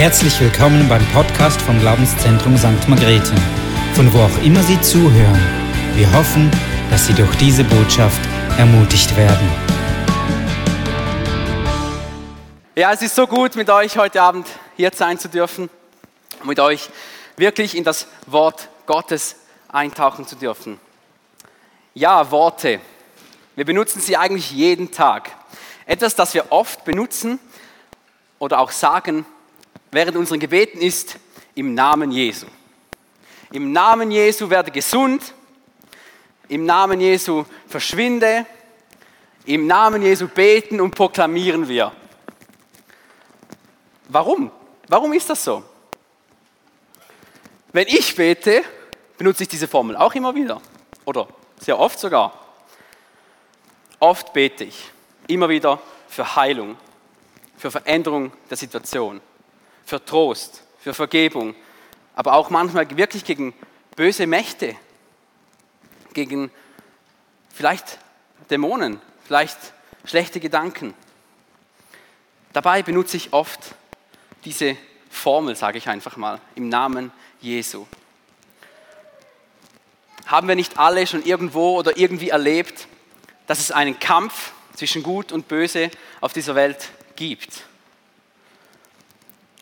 Herzlich willkommen beim Podcast vom Glaubenszentrum St. Margrethe, von wo auch immer Sie zuhören. Wir hoffen, dass Sie durch diese Botschaft ermutigt werden. Ja, es ist so gut, mit euch heute Abend hier sein zu dürfen, mit euch wirklich in das Wort Gottes eintauchen zu dürfen. Ja, Worte. Wir benutzen sie eigentlich jeden Tag. Etwas, das wir oft benutzen oder auch sagen während unseren Gebeten ist, im Namen Jesu. Im Namen Jesu werde gesund, im Namen Jesu verschwinde, im Namen Jesu beten und proklamieren wir. Warum? Warum ist das so? Wenn ich bete, benutze ich diese Formel auch immer wieder oder sehr oft sogar. Oft bete ich immer wieder für Heilung, für Veränderung der Situation für Trost, für Vergebung, aber auch manchmal wirklich gegen böse Mächte, gegen vielleicht Dämonen, vielleicht schlechte Gedanken. Dabei benutze ich oft diese Formel, sage ich einfach mal, im Namen Jesu. Haben wir nicht alle schon irgendwo oder irgendwie erlebt, dass es einen Kampf zwischen Gut und Böse auf dieser Welt gibt?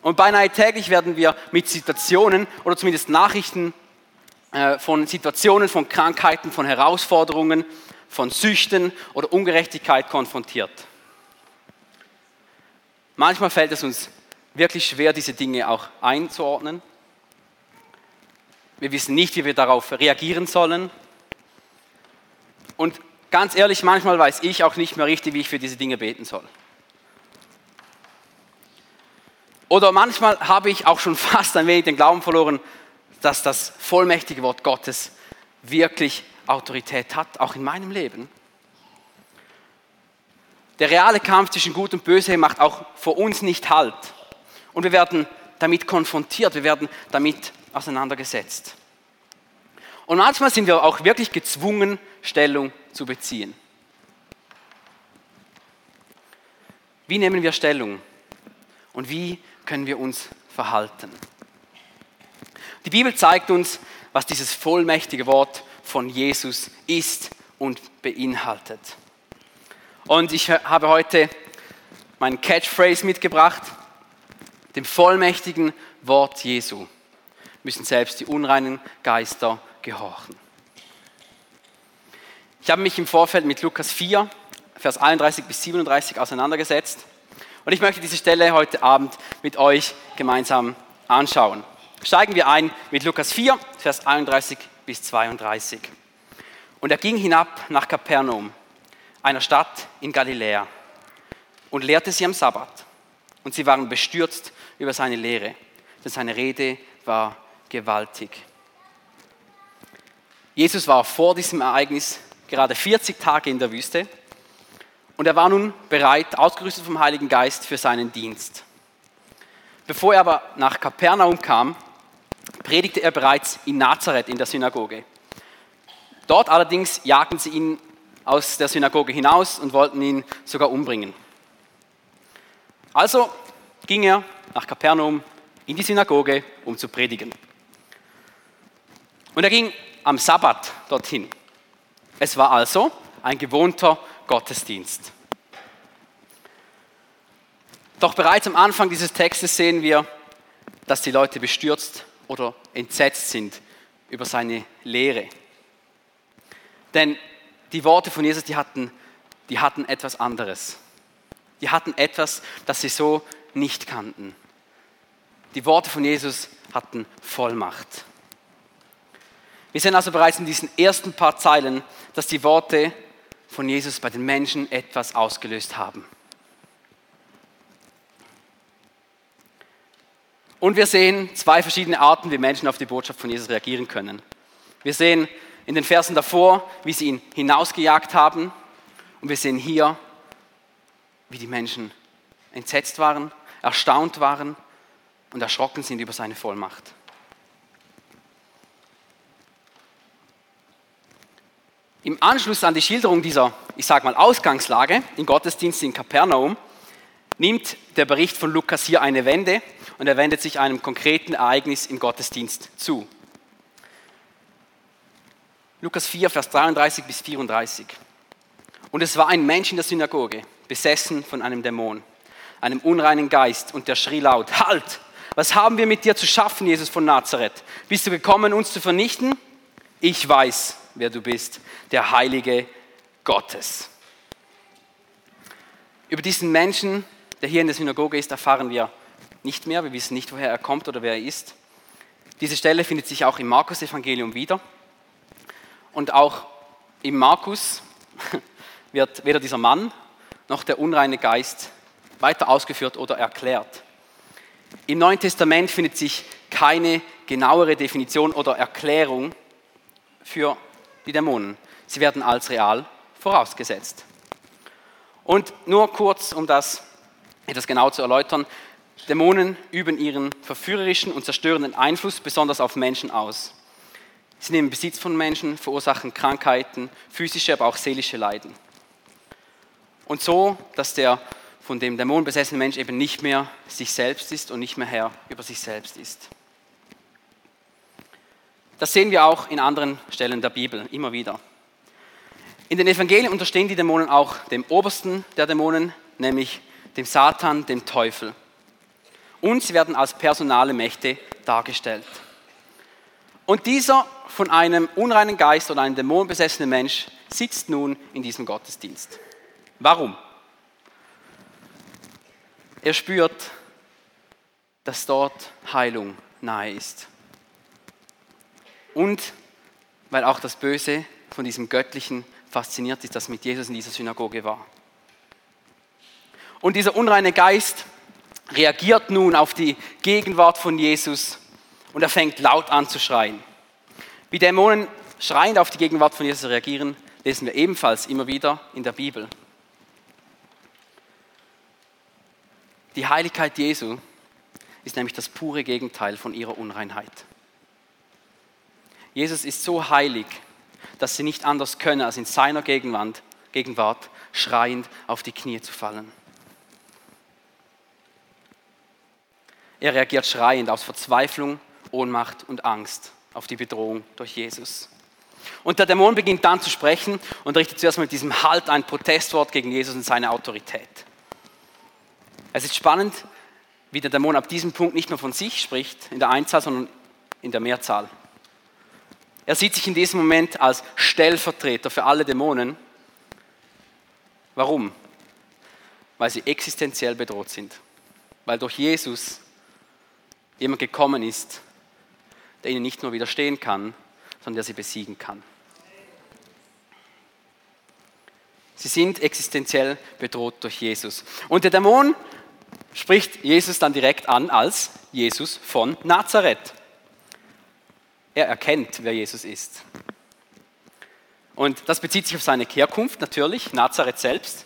Und beinahe täglich werden wir mit Situationen oder zumindest Nachrichten äh, von Situationen, von Krankheiten, von Herausforderungen, von Süchten oder Ungerechtigkeit konfrontiert. Manchmal fällt es uns wirklich schwer, diese Dinge auch einzuordnen. Wir wissen nicht, wie wir darauf reagieren sollen. Und ganz ehrlich, manchmal weiß ich auch nicht mehr richtig, wie ich für diese Dinge beten soll. Oder manchmal habe ich auch schon fast ein wenig den Glauben verloren, dass das vollmächtige Wort Gottes wirklich Autorität hat, auch in meinem Leben. Der reale Kampf zwischen Gut und Böse macht auch vor uns nicht Halt. Und wir werden damit konfrontiert, wir werden damit auseinandergesetzt. Und manchmal sind wir auch wirklich gezwungen, Stellung zu beziehen. Wie nehmen wir Stellung? Und wie können wir uns verhalten. Die Bibel zeigt uns, was dieses vollmächtige Wort von Jesus ist und beinhaltet. Und ich habe heute meinen Catchphrase mitgebracht, dem vollmächtigen Wort Jesu müssen selbst die unreinen Geister gehorchen. Ich habe mich im Vorfeld mit Lukas 4, Vers 31 bis 37 auseinandergesetzt und ich möchte diese Stelle heute Abend mit euch gemeinsam anschauen. Steigen wir ein mit Lukas 4, Vers 31 bis 32. Und er ging hinab nach Kapernaum, einer Stadt in Galiläa, und lehrte sie am Sabbat. Und sie waren bestürzt über seine Lehre, denn seine Rede war gewaltig. Jesus war vor diesem Ereignis gerade 40 Tage in der Wüste und er war nun bereit, ausgerüstet vom Heiligen Geist für seinen Dienst. Bevor er aber nach Kapernaum kam, predigte er bereits in Nazareth in der Synagoge. Dort allerdings jagten sie ihn aus der Synagoge hinaus und wollten ihn sogar umbringen. Also ging er nach Kapernaum in die Synagoge, um zu predigen. Und er ging am Sabbat dorthin. Es war also ein gewohnter Gottesdienst. Doch bereits am Anfang dieses Textes sehen wir, dass die Leute bestürzt oder entsetzt sind über seine Lehre. Denn die Worte von Jesus, die hatten, die hatten etwas anderes. Die hatten etwas, das sie so nicht kannten. Die Worte von Jesus hatten Vollmacht. Wir sehen also bereits in diesen ersten paar Zeilen, dass die Worte von Jesus bei den Menschen etwas ausgelöst haben. Und wir sehen zwei verschiedene Arten, wie Menschen auf die Botschaft von Jesus reagieren können. Wir sehen in den Versen davor, wie sie ihn hinausgejagt haben. Und wir sehen hier, wie die Menschen entsetzt waren, erstaunt waren und erschrocken sind über seine Vollmacht. Im Anschluss an die Schilderung dieser, ich sage mal, Ausgangslage im Gottesdienst in Kapernaum nimmt der Bericht von Lukas hier eine Wende und er wendet sich einem konkreten Ereignis im Gottesdienst zu. Lukas 4, Vers 33 bis 34. Und es war ein Mensch in der Synagoge, besessen von einem Dämon, einem unreinen Geist, und der schrie laut, Halt! Was haben wir mit dir zu schaffen, Jesus von Nazareth? Bist du gekommen, uns zu vernichten? Ich weiß, wer du bist, der Heilige Gottes. Über diesen Menschen, der hier in der Synagoge ist, erfahren wir nicht mehr. Wir wissen nicht, woher er kommt oder wer er ist. Diese Stelle findet sich auch im Markus-Evangelium wieder. Und auch im Markus wird weder dieser Mann noch der unreine Geist weiter ausgeführt oder erklärt. Im Neuen Testament findet sich keine genauere Definition oder Erklärung für die Dämonen. Sie werden als real vorausgesetzt. Und nur kurz, um das etwas genau zu erläutern, Dämonen üben ihren verführerischen und zerstörenden Einfluss besonders auf Menschen aus. Sie nehmen Besitz von Menschen, verursachen Krankheiten, physische, aber auch seelische Leiden. Und so, dass der von dem Dämon besessene Mensch eben nicht mehr sich selbst ist und nicht mehr Herr über sich selbst ist. Das sehen wir auch in anderen Stellen der Bibel immer wieder. In den Evangelien unterstehen die Dämonen auch dem obersten der Dämonen, nämlich dem Satan, dem Teufel. Und sie werden als personale Mächte dargestellt. Und dieser von einem unreinen Geist oder einem Dämon besessene Mensch sitzt nun in diesem Gottesdienst. Warum? Er spürt, dass dort Heilung nahe ist. Und weil auch das Böse von diesem Göttlichen fasziniert ist, das mit Jesus in dieser Synagoge war. Und dieser unreine Geist reagiert nun auf die Gegenwart von Jesus und er fängt laut an zu schreien. Wie Dämonen schreiend auf die Gegenwart von Jesus reagieren, lesen wir ebenfalls immer wieder in der Bibel. Die Heiligkeit Jesu ist nämlich das pure Gegenteil von ihrer Unreinheit. Jesus ist so heilig, dass sie nicht anders können, als in seiner Gegenwart, Gegenwart schreiend auf die Knie zu fallen. Er reagiert schreiend aus Verzweiflung, Ohnmacht und Angst auf die Bedrohung durch Jesus. Und der Dämon beginnt dann zu sprechen und richtet zuerst mit diesem Halt ein Protestwort gegen Jesus und seine Autorität. Es ist spannend, wie der Dämon ab diesem Punkt nicht nur von sich spricht, in der Einzahl, sondern in der Mehrzahl. Er sieht sich in diesem Moment als Stellvertreter für alle Dämonen. Warum? Weil sie existenziell bedroht sind. Weil durch Jesus jemand gekommen ist, der ihnen nicht nur widerstehen kann, sondern der sie besiegen kann. Sie sind existenziell bedroht durch Jesus. Und der Dämon spricht Jesus dann direkt an als Jesus von Nazareth. Er erkennt, wer Jesus ist. Und das bezieht sich auf seine Herkunft natürlich, Nazareth selbst.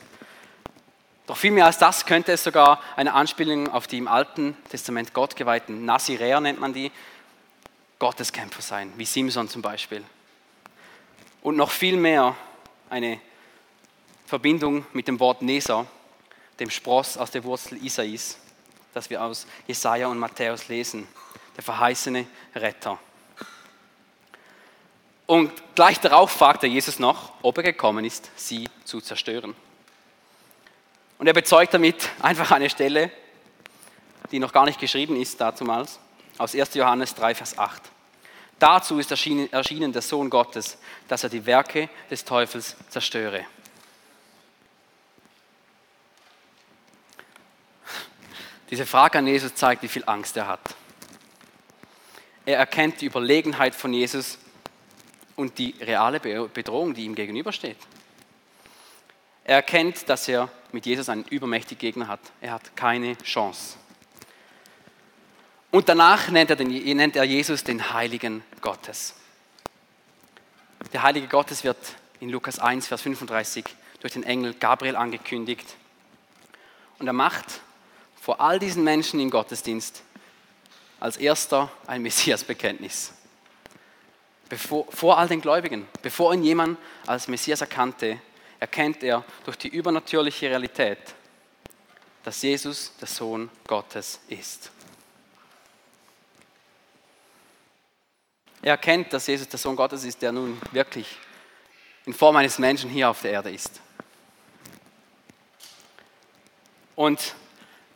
Doch viel mehr als das könnte es sogar eine Anspielung auf die im Alten Testament gottgeweihten Naziräer, nennt man die, Gotteskämpfer sein, wie Simson zum Beispiel. Und noch viel mehr eine Verbindung mit dem Wort Neser, dem Spross aus der Wurzel Isais, das wir aus Jesaja und Matthäus lesen, der verheißene Retter. Und gleich darauf fragt er Jesus noch, ob er gekommen ist, sie zu zerstören. Und er bezeugt damit einfach eine Stelle, die noch gar nicht geschrieben ist dazumals, aus 1. Johannes 3, Vers 8. Dazu ist erschienen, erschienen der Sohn Gottes, dass er die Werke des Teufels zerstöre. Diese Frage an Jesus zeigt, wie viel Angst er hat. Er erkennt die Überlegenheit von Jesus und die reale Bedrohung, die ihm gegenübersteht. Er erkennt, dass er mit Jesus einen übermächtigen Gegner hat. Er hat keine Chance. Und danach nennt er, den, nennt er Jesus den Heiligen Gottes. Der Heilige Gottes wird in Lukas 1, Vers 35 durch den Engel Gabriel angekündigt. Und er macht vor all diesen Menschen im Gottesdienst als erster ein Messiasbekenntnis. Bevor, vor all den Gläubigen, bevor ihn jemand als Messias erkannte, erkennt er durch die übernatürliche Realität, dass Jesus der Sohn Gottes ist. Er erkennt, dass Jesus der Sohn Gottes ist, der nun wirklich in Form eines Menschen hier auf der Erde ist. Und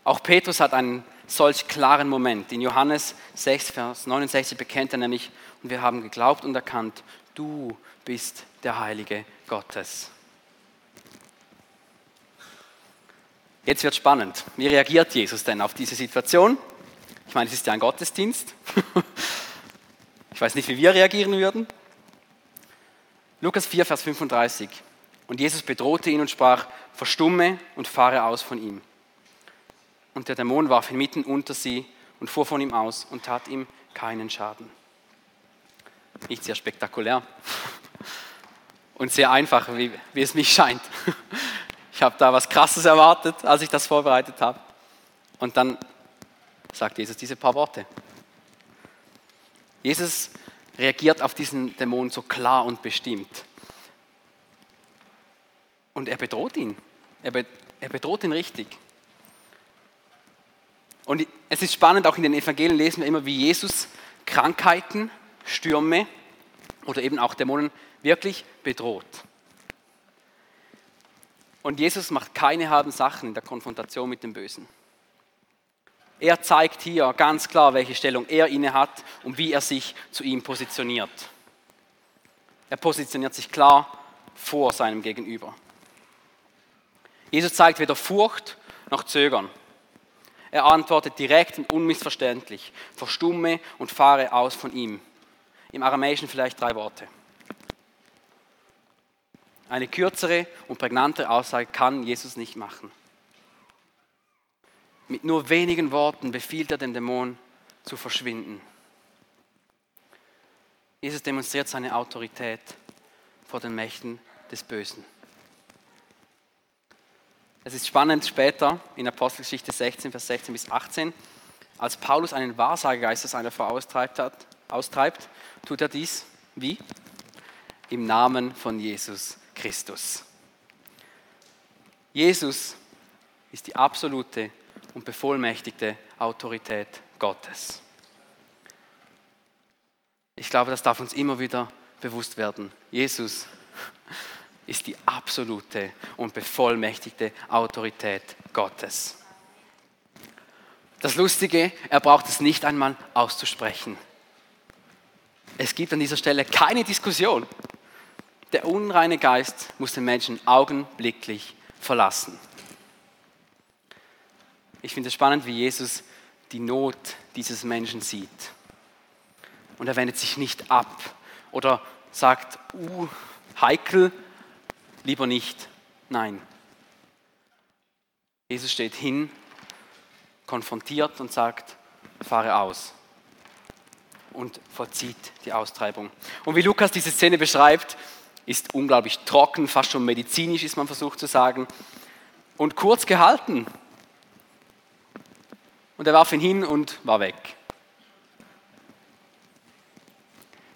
auch Petrus hat einen solch klaren Moment. In Johannes 6, Vers 69 bekennt er nämlich, und wir haben geglaubt und erkannt, du bist der Heilige Gottes. Jetzt wird spannend. Wie reagiert Jesus denn auf diese Situation? Ich meine, es ist ja ein Gottesdienst. Ich weiß nicht, wie wir reagieren würden. Lukas 4, Vers 35. Und Jesus bedrohte ihn und sprach, verstumme und fahre aus von ihm. Und der Dämon warf ihn mitten unter sie und fuhr von ihm aus und tat ihm keinen Schaden. Nicht sehr spektakulär und sehr einfach, wie, wie es mich scheint. Ich habe da was Krasses erwartet, als ich das vorbereitet habe. Und dann sagt Jesus diese paar Worte. Jesus reagiert auf diesen Dämon so klar und bestimmt. Und er bedroht ihn. Er, be er bedroht ihn richtig. Und es ist spannend, auch in den Evangelien lesen wir immer, wie Jesus Krankheiten, Stürme oder eben auch Dämonen wirklich bedroht. Und Jesus macht keine halben Sachen in der Konfrontation mit dem Bösen. Er zeigt hier ganz klar, welche Stellung er inne hat und wie er sich zu ihm positioniert. Er positioniert sich klar vor seinem Gegenüber. Jesus zeigt weder Furcht noch Zögern. Er antwortet direkt und unmissverständlich, verstumme und fahre aus von ihm. Im Aramäischen vielleicht drei Worte. Eine kürzere und prägnantere Aussage kann Jesus nicht machen. Mit nur wenigen Worten befiehlt er dem Dämon zu verschwinden. Jesus demonstriert seine Autorität vor den Mächten des Bösen. Es ist spannend später in Apostelgeschichte 16, Vers 16 bis 18, als Paulus einen Wahrsagegeist aus einer Frau austreibt, hat, austreibt, tut er dies wie? Im Namen von Jesus Christus. Jesus ist die absolute und bevollmächtigte Autorität Gottes. Ich glaube, das darf uns immer wieder bewusst werden. Jesus ist die absolute und bevollmächtigte Autorität Gottes. Das Lustige, er braucht es nicht einmal auszusprechen. Es gibt an dieser Stelle keine Diskussion. Der unreine Geist muss den Menschen augenblicklich verlassen. Ich finde es spannend, wie Jesus die Not dieses Menschen sieht. Und er wendet sich nicht ab oder sagt, uh, heikel, lieber nicht. Nein. Jesus steht hin, konfrontiert und sagt, fahre aus und vollzieht die Austreibung. Und wie Lukas diese Szene beschreibt, ist unglaublich trocken, fast schon medizinisch ist man versucht zu sagen, und kurz gehalten. Und er warf ihn hin und war weg.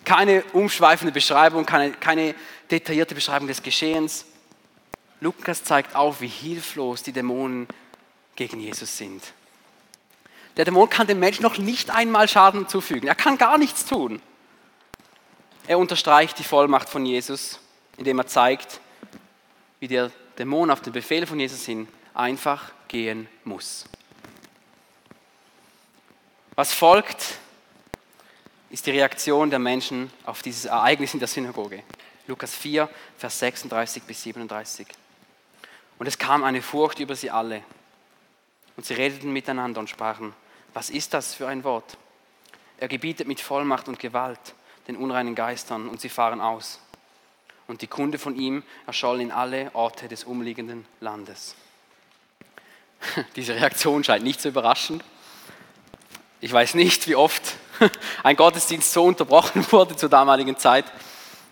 Keine umschweifende Beschreibung, keine, keine detaillierte Beschreibung des Geschehens. Lukas zeigt auf, wie hilflos die Dämonen gegen Jesus sind. Der Dämon kann dem Menschen noch nicht einmal Schaden zufügen. Er kann gar nichts tun. Er unterstreicht die Vollmacht von Jesus, indem er zeigt, wie der Dämon auf den Befehl von Jesus hin einfach gehen muss. Was folgt, ist die Reaktion der Menschen auf dieses Ereignis in der Synagoge. Lukas 4, Vers 36 bis 37. Und es kam eine Furcht über sie alle. Und sie redeten miteinander und sprachen, was ist das für ein Wort? Er gebietet mit Vollmacht und Gewalt den unreinen Geistern und sie fahren aus. Und die Kunde von ihm erscholl in alle Orte des umliegenden Landes. Diese Reaktion scheint nicht zu überraschen. Ich weiß nicht, wie oft ein Gottesdienst so unterbrochen wurde zur damaligen Zeit.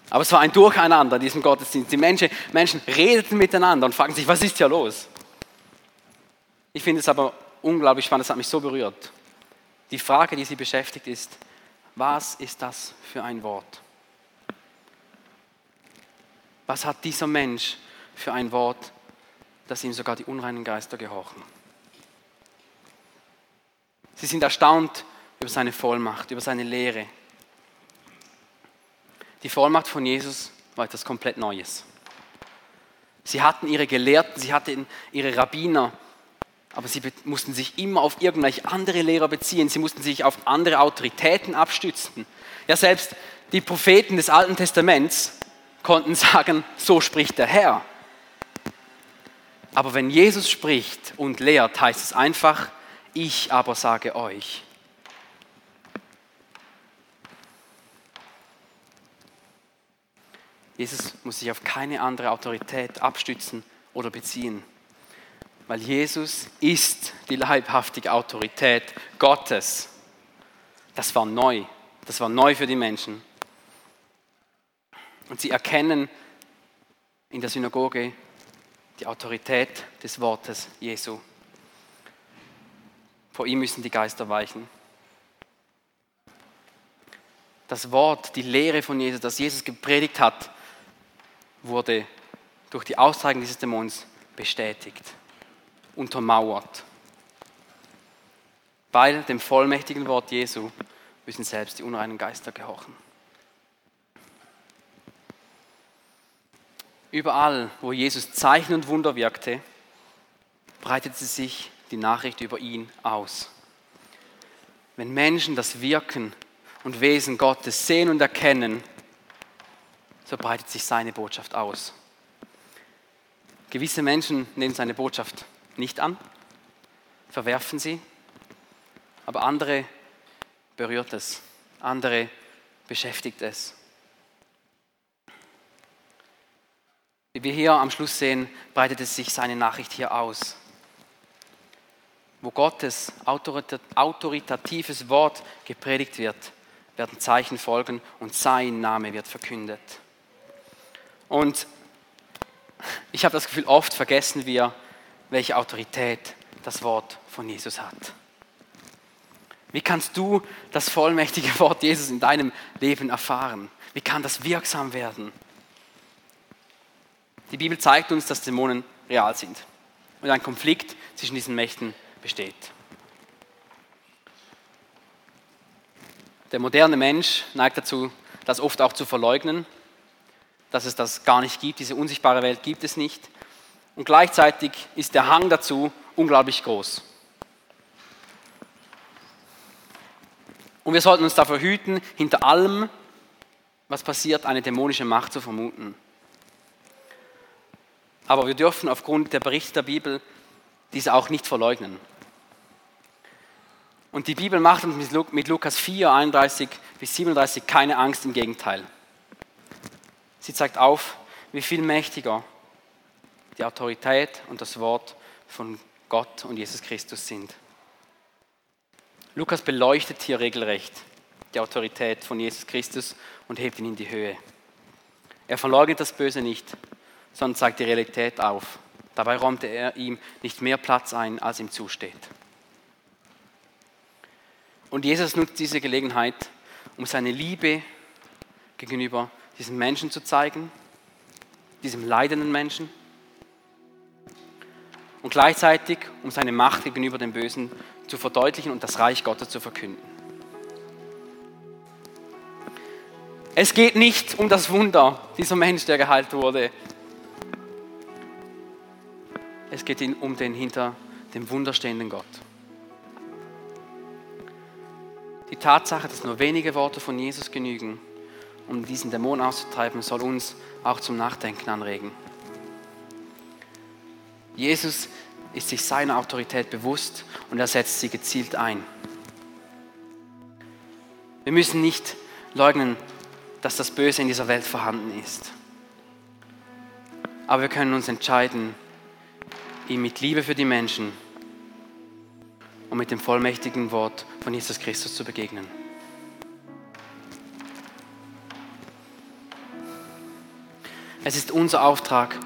Aber es war ein Durcheinander in diesem Gottesdienst. Die Menschen, Menschen redeten miteinander und fragten sich, was ist hier los? Ich finde es aber unglaublich spannend, es hat mich so berührt. Die Frage, die sie beschäftigt, ist, was ist das für ein Wort? Was hat dieser Mensch für ein Wort, dass ihm sogar die unreinen Geister gehorchen? Sie sind erstaunt über seine Vollmacht, über seine Lehre. Die Vollmacht von Jesus war etwas komplett Neues. Sie hatten ihre Gelehrten, sie hatten ihre Rabbiner, aber sie mussten sich immer auf irgendwelche andere Lehrer beziehen. Sie mussten sich auf andere Autoritäten abstützen. Ja, selbst die Propheten des Alten Testaments konnten sagen, so spricht der Herr. Aber wenn Jesus spricht und lehrt, heißt es einfach, ich aber sage euch. Jesus muss sich auf keine andere Autorität abstützen oder beziehen, weil Jesus ist die leibhaftige Autorität Gottes. Das war neu, das war neu für die Menschen. Und sie erkennen in der Synagoge die Autorität des Wortes Jesu. Vor ihm müssen die Geister weichen. Das Wort, die Lehre von Jesus, das Jesus gepredigt hat, wurde durch die Aussagen dieses Dämons bestätigt, untermauert. Bei dem vollmächtigen Wort Jesu müssen selbst die unreinen Geister gehorchen. Überall, wo Jesus Zeichen und Wunder wirkte, breitete sich die Nachricht über ihn aus. Wenn Menschen das Wirken und Wesen Gottes sehen und erkennen, so breitet sich seine Botschaft aus. Gewisse Menschen nehmen seine Botschaft nicht an, verwerfen sie, aber andere berührt es, andere beschäftigt es. Wie wir hier am Schluss sehen, breitet es sich seine Nachricht hier aus. Wo Gottes autoritatives Wort gepredigt wird, werden Zeichen folgen und sein Name wird verkündet. Und ich habe das Gefühl, oft vergessen wir, welche Autorität das Wort von Jesus hat. Wie kannst du das vollmächtige Wort Jesus in deinem Leben erfahren? Wie kann das wirksam werden? Die Bibel zeigt uns, dass Dämonen real sind und ein Konflikt zwischen diesen Mächten besteht. Der moderne Mensch neigt dazu, das oft auch zu verleugnen dass es das gar nicht gibt, diese unsichtbare Welt gibt es nicht. Und gleichzeitig ist der Hang dazu unglaublich groß. Und wir sollten uns davor hüten, hinter allem, was passiert, eine dämonische Macht zu vermuten. Aber wir dürfen aufgrund der Berichte der Bibel diese auch nicht verleugnen. Und die Bibel macht uns mit Lukas 4, 31 bis 37 keine Angst, im Gegenteil. Sie zeigt auf, wie viel mächtiger die Autorität und das Wort von Gott und Jesus Christus sind. Lukas beleuchtet hier regelrecht die Autorität von Jesus Christus und hebt ihn in die Höhe. Er verleugnet das Böse nicht, sondern zeigt die Realität auf. Dabei räumte er ihm nicht mehr Platz ein, als ihm zusteht. Und Jesus nutzt diese Gelegenheit, um seine Liebe gegenüber diesen Menschen zu zeigen, diesem leidenden Menschen und gleichzeitig um seine Macht gegenüber dem Bösen zu verdeutlichen und das Reich Gottes zu verkünden. Es geht nicht um das Wunder, dieser Mensch, der geheilt wurde. Es geht um den hinter dem Wunder stehenden Gott. Die Tatsache, dass nur wenige Worte von Jesus genügen, um diesen Dämon auszutreiben, soll uns auch zum Nachdenken anregen. Jesus ist sich seiner Autorität bewusst und er setzt sie gezielt ein. Wir müssen nicht leugnen, dass das Böse in dieser Welt vorhanden ist. Aber wir können uns entscheiden, ihm mit Liebe für die Menschen und mit dem vollmächtigen Wort von Jesus Christus zu begegnen. Es ist unser Auftrag,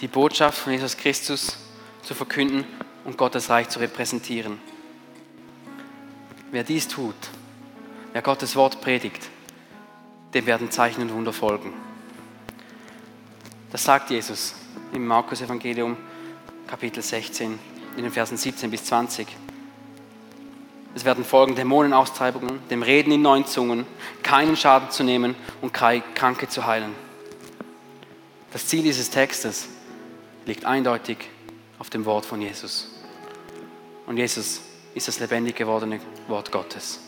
die Botschaft von Jesus Christus zu verkünden und Gottes Reich zu repräsentieren. Wer dies tut, wer Gottes Wort predigt, dem werden Zeichen und Wunder folgen. Das sagt Jesus im Markus Evangelium Kapitel 16 in den Versen 17 bis 20. Es werden folgen Dämonenaustreibungen, dem Reden in neuen Zungen, keinen Schaden zu nehmen und Kranke zu heilen. Das Ziel dieses Textes liegt eindeutig auf dem Wort von Jesus. Und Jesus ist das lebendig gewordene Wort Gottes.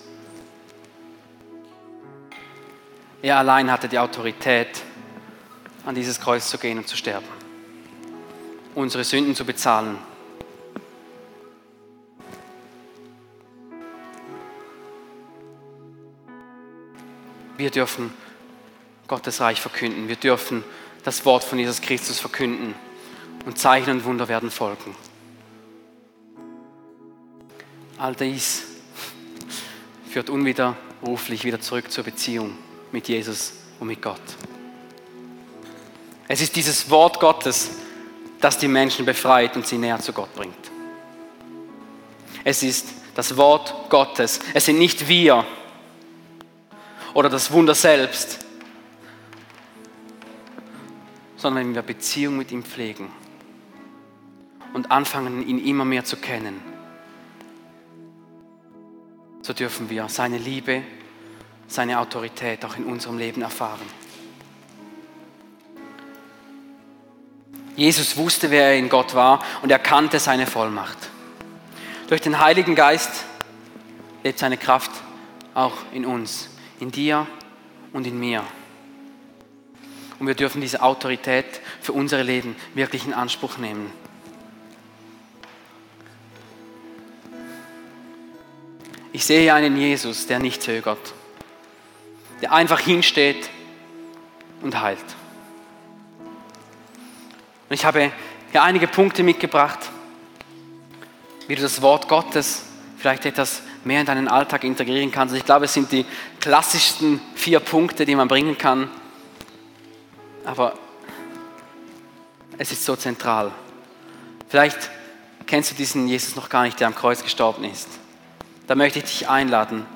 Er allein hatte die Autorität, an dieses Kreuz zu gehen und zu sterben, unsere Sünden zu bezahlen. Wir dürfen Gottes Reich verkünden. Wir dürfen das Wort von Jesus Christus verkünden. Und Zeichen und Wunder werden folgen. All dies führt unwiderruflich wieder zurück zur Beziehung mit Jesus und mit Gott. Es ist dieses Wort Gottes, das die Menschen befreit und sie näher zu Gott bringt. Es ist das Wort Gottes. Es sind nicht wir oder das Wunder selbst, sondern wenn wir Beziehung mit ihm pflegen und anfangen, ihn immer mehr zu kennen so dürfen wir seine Liebe, seine Autorität auch in unserem Leben erfahren. Jesus wusste, wer er in Gott war und er kannte seine Vollmacht. Durch den Heiligen Geist lebt seine Kraft auch in uns, in dir und in mir. Und wir dürfen diese Autorität für unser Leben wirklich in Anspruch nehmen. Ich sehe einen Jesus, der nicht zögert, der einfach hinsteht und heilt. Und ich habe hier einige Punkte mitgebracht, wie du das Wort Gottes vielleicht etwas mehr in deinen Alltag integrieren kannst. Ich glaube, es sind die klassischsten vier Punkte, die man bringen kann. Aber es ist so zentral. Vielleicht kennst du diesen Jesus noch gar nicht, der am Kreuz gestorben ist da möchte ich dich einladen,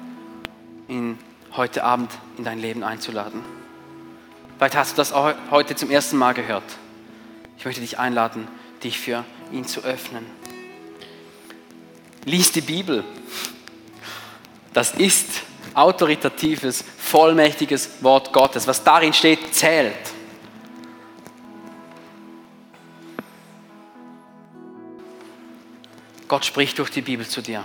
ihn heute Abend in dein Leben einzuladen. Vielleicht hast du das heute zum ersten Mal gehört. Ich möchte dich einladen, dich für ihn zu öffnen. Lies die Bibel. Das ist autoritatives, vollmächtiges Wort Gottes. Was darin steht, zählt. Gott spricht durch die Bibel zu dir.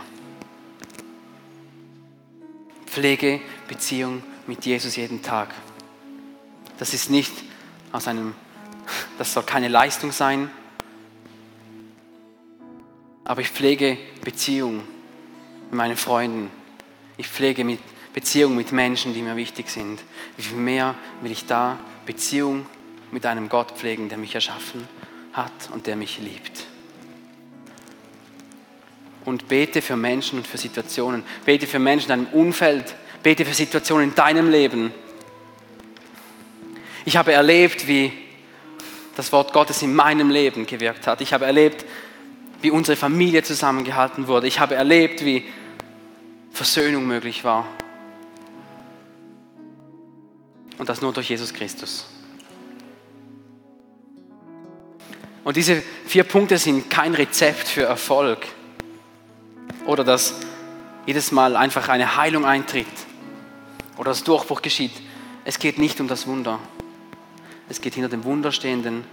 Pflege Beziehung mit Jesus jeden Tag. Das ist nicht aus einem, das soll keine Leistung sein, aber ich pflege Beziehung mit meinen Freunden. Ich pflege mit Beziehung mit Menschen, die mir wichtig sind. Wie viel mehr will ich da Beziehung mit einem Gott pflegen, der mich erschaffen hat und der mich liebt? Und bete für Menschen und für Situationen. Bete für Menschen in deinem Umfeld. Bete für Situationen in deinem Leben. Ich habe erlebt, wie das Wort Gottes in meinem Leben gewirkt hat. Ich habe erlebt, wie unsere Familie zusammengehalten wurde. Ich habe erlebt, wie Versöhnung möglich war. Und das nur durch Jesus Christus. Und diese vier Punkte sind kein Rezept für Erfolg oder dass jedes Mal einfach eine Heilung eintritt oder das Durchbruch geschieht. Es geht nicht um das Wunder. Es geht hinter dem wunderstehenden,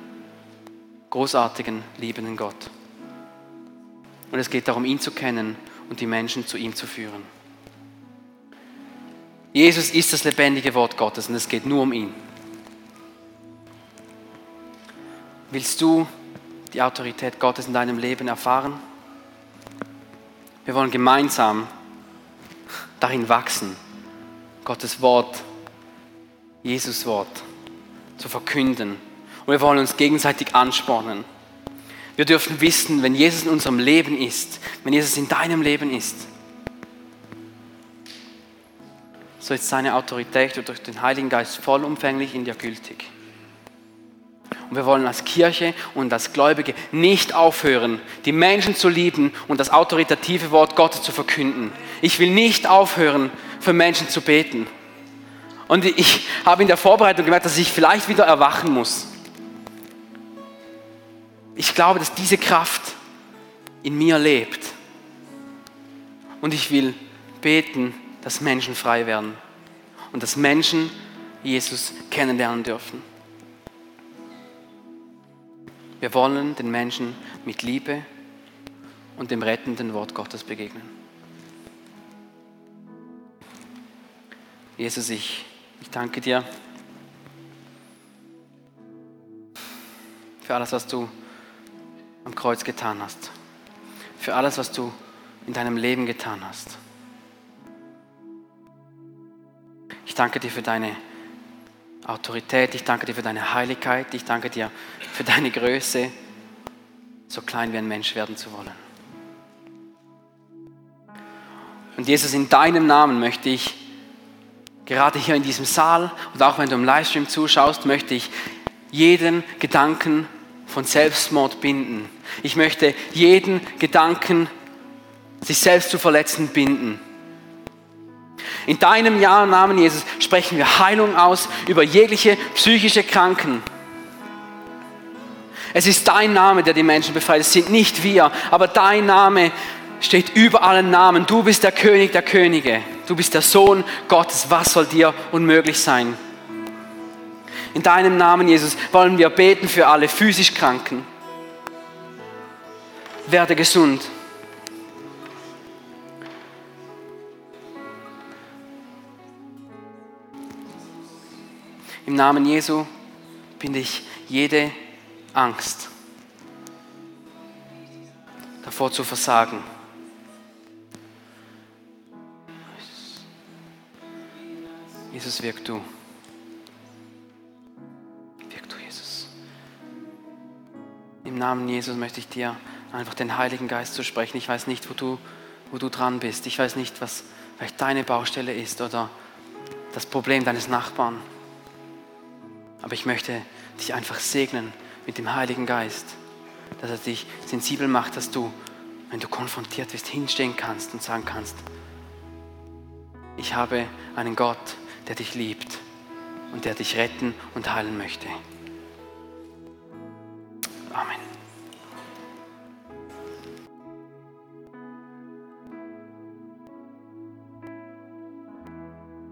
großartigen, liebenden Gott. Und es geht darum, ihn zu kennen und die Menschen zu ihm zu führen. Jesus ist das lebendige Wort Gottes und es geht nur um ihn. Willst du die Autorität Gottes in deinem Leben erfahren? Wir wollen gemeinsam darin wachsen, Gottes Wort, Jesus Wort zu verkünden. Und wir wollen uns gegenseitig anspornen. Wir dürfen wissen, wenn Jesus in unserem Leben ist, wenn Jesus in deinem Leben ist, so ist seine Autorität durch den Heiligen Geist vollumfänglich in dir gültig. Und wir wollen als Kirche und als Gläubige nicht aufhören, die Menschen zu lieben und das autoritative Wort Gottes zu verkünden. Ich will nicht aufhören, für Menschen zu beten. Und ich habe in der Vorbereitung gemerkt, dass ich vielleicht wieder erwachen muss. Ich glaube, dass diese Kraft in mir lebt. Und ich will beten, dass Menschen frei werden und dass Menschen Jesus kennenlernen dürfen. Wir wollen den Menschen mit Liebe und dem rettenden Wort Gottes begegnen. Jesus, ich, ich danke dir für alles, was du am Kreuz getan hast, für alles, was du in deinem Leben getan hast. Ich danke dir für deine Autorität, ich danke dir für deine Heiligkeit, ich danke dir für deine Größe, so klein wie ein Mensch werden zu wollen. Und Jesus, in deinem Namen möchte ich gerade hier in diesem Saal und auch wenn du im Livestream zuschaust, möchte ich jeden Gedanken von Selbstmord binden. Ich möchte jeden Gedanken, sich selbst zu verletzen, binden. In deinem Ja Namen, Jesus, sprechen wir Heilung aus über jegliche psychische Kranken. Es ist dein Name, der die Menschen befreit. Es sind nicht wir, aber dein Name steht über allen Namen. Du bist der König der Könige. Du bist der Sohn Gottes. Was soll dir unmöglich sein? In deinem Namen, Jesus, wollen wir beten für alle physisch Kranken. Werde gesund. Im Namen Jesu binde ich jede Angst davor zu versagen. Jesus, wirk du. Wirk du, Jesus. Im Namen Jesus möchte ich dir einfach den Heiligen Geist zu sprechen. Ich weiß nicht, wo du, wo du dran bist. Ich weiß nicht, was vielleicht deine Baustelle ist oder das Problem deines Nachbarn. Aber ich möchte dich einfach segnen mit dem Heiligen Geist, dass er dich sensibel macht, dass du, wenn du konfrontiert wirst, hinstehen kannst und sagen kannst, ich habe einen Gott, der dich liebt und der dich retten und heilen möchte.